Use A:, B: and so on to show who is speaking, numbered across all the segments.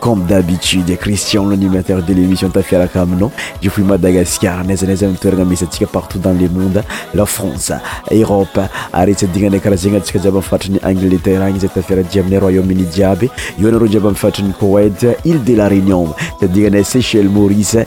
A: Comme d'habitude, Christian l'animateur de l'émission tafiaraka aminao io fohy Madagasikara n'aiza n'aiza amin'ny toerana misy antsika partout dans le monde, la France, Europe ary tsy adinonay karaha zegny antsika jiaby amin'ny faritry ny Angleterre agny izay tafiaradia aminay Royaume-Uni jiaby, eo nareo jiaby amin'ny faritry ny Koweït, Ile de la Réunion, tsy adinonay Seychelles, Maurice,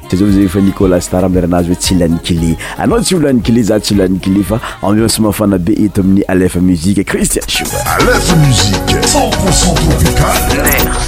A: de
B: zao
A: zay efa Nicolas Star amlera nazy hoe tsy lany kle anao tsy ho lany kle za tsy lany kle fa ambiance mafana be eto amin'ny Aleph Musique Christian Show
C: Aleph Musique 100% tropical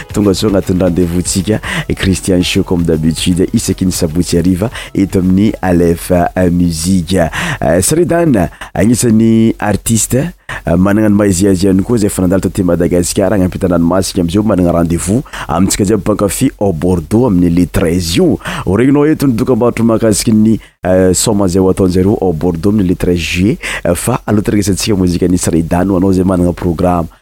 A: Tonga soa agnatin'ny rendez-vous tsika Christian Show comme d'habitude isaky ny sabotsy hariva eto amin'ny Alefa Musique. Sredan agnisan'ny artiste managna ny maha izy azy ihany koa zay efa nandalo taty Madagasikara agnampy an-tanànomasika am'zao managna rendez-vous amintsika jiaby mpankafy ao Bordeaux amin'ny le treize io. Ho regninao eto ny dokambarotra mahakasiky ny saoma zay ho ataon-jareo ao Bordeaux amin'ny le treize juillet fa aloha tandrenesantsika mozikan'i Sredan ho anao zay managna
D: programa.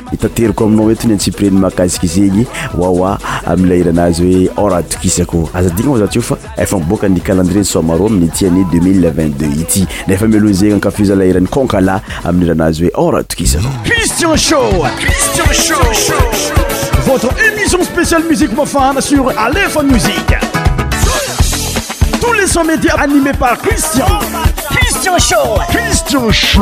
D: Tateriko aminao
A: eto ny antsipireny mahakasika izegny wawa amin'ilay hirana azy hoe
E: or atokisako aza adino fa za teo fa
A: efa miboaka ny calendrier ny soamaro amin'ity année 2022 ity nefa mialoha izegny ankafizo ilay hiran'i konkala amin'ny hirana azy hoe or atokisako
F: Christian Show Christian Show Votre émission spéciale musique mafana sur Alefa Musique Tous les sons médias animés par Christian Christian Show Christian Show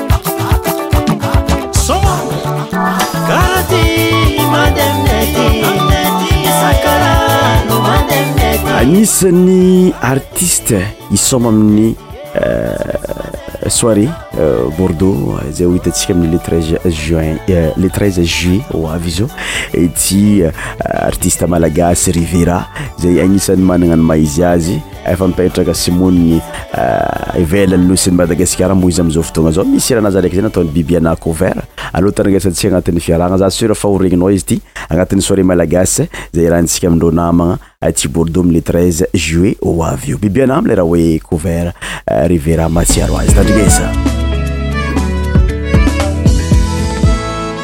A: anisany artiste isoma amin'ny euh, soirée euh, bordeaux zay ho hitantsika amin'ny le treize juin euh, le treize juillet ho avy izao ity artiste malagasy rivera zay agnisan'ny manana ny maha izy azy efa mipetraka sy moniny eh, ivelan'ny nosin'i Madagasikara moa izy amin'izao fotoagna zao misy raha nazalaika izay nataon'i Bibiana Cover aloha tarangesantsika agnatin'ny fiarahana za sura fa ho regninao izy ity agnatin'ny soirée malagasy eh, izay iarahantsika amindreo namagna aty Bordeaux amin'ny le
G: 13 juillet
H: ho avy io Bibiana amin'ny
A: raha hoe Cover eh, Rivera mahatsiaro azy
I: tandrigesa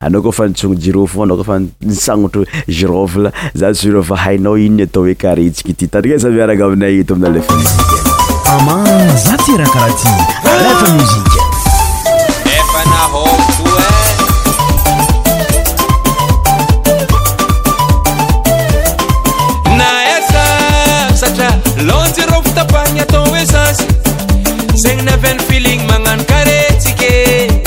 I: Anao
A: koa fa nitsongo jirofo, anao koa fa nitsangotro girofle, za zoro efa hainao ino ny atao hoe karetsaka ity. Tandrikesa miaraka aminay eto amin'ny Alefa Musique.
F: Ama, za tia raha karaha ty. Alefa Musique.
D: Efa nahaombo eh. Naeza zatra laonjy ireo fitapahigna atao hoe zaza zegny navy any feeling magnano
J: karetsika
D: e.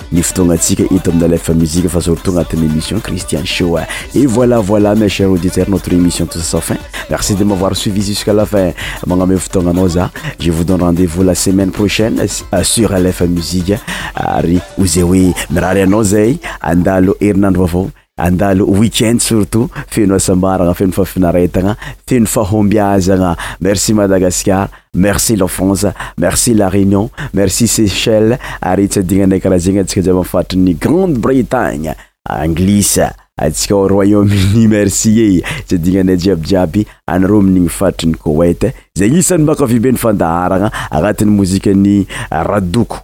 D: ny fotoagnantsika eto amin'ny Alefa Musique fa zao ry to agnatin'ny émission Christian Show. Et voilà voilà mes chers auditeurs notre émission touche à sa fin. Merci de m'avoir suivi jusqu'à la fin. Magname fotoagnanao za. Je vous donne rendez-vous la semaine prochaine s- sur Alefa Musique ary ho zay hoe mirary anao zay handalo herinandro vaovao. Handalo week-end surtout feno hasambarana feno fafinaretagna feno fahombiazagna merci Madagascar merci la France merci la Réunion merci Seychelles ary tsy adignanay karaha zegny atsika jiaby am faritry ny Grande Bretagne anglisy atsika ao Royaume Uni merci ee tsy adignanay jiaby jiaby anareo amin'igny faritry ny Koweït zay isany mpankafy be ny fandaharagna agnatin'ny mozika ny
K: Radoko.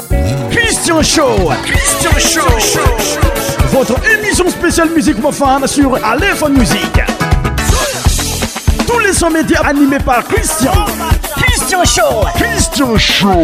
K: Christian Show Christian Show Votre émission spéciale musique mafana
A: sur Aléphon Music Tous les sons médias animés par Christian
L: Christian Show
A: Christian Show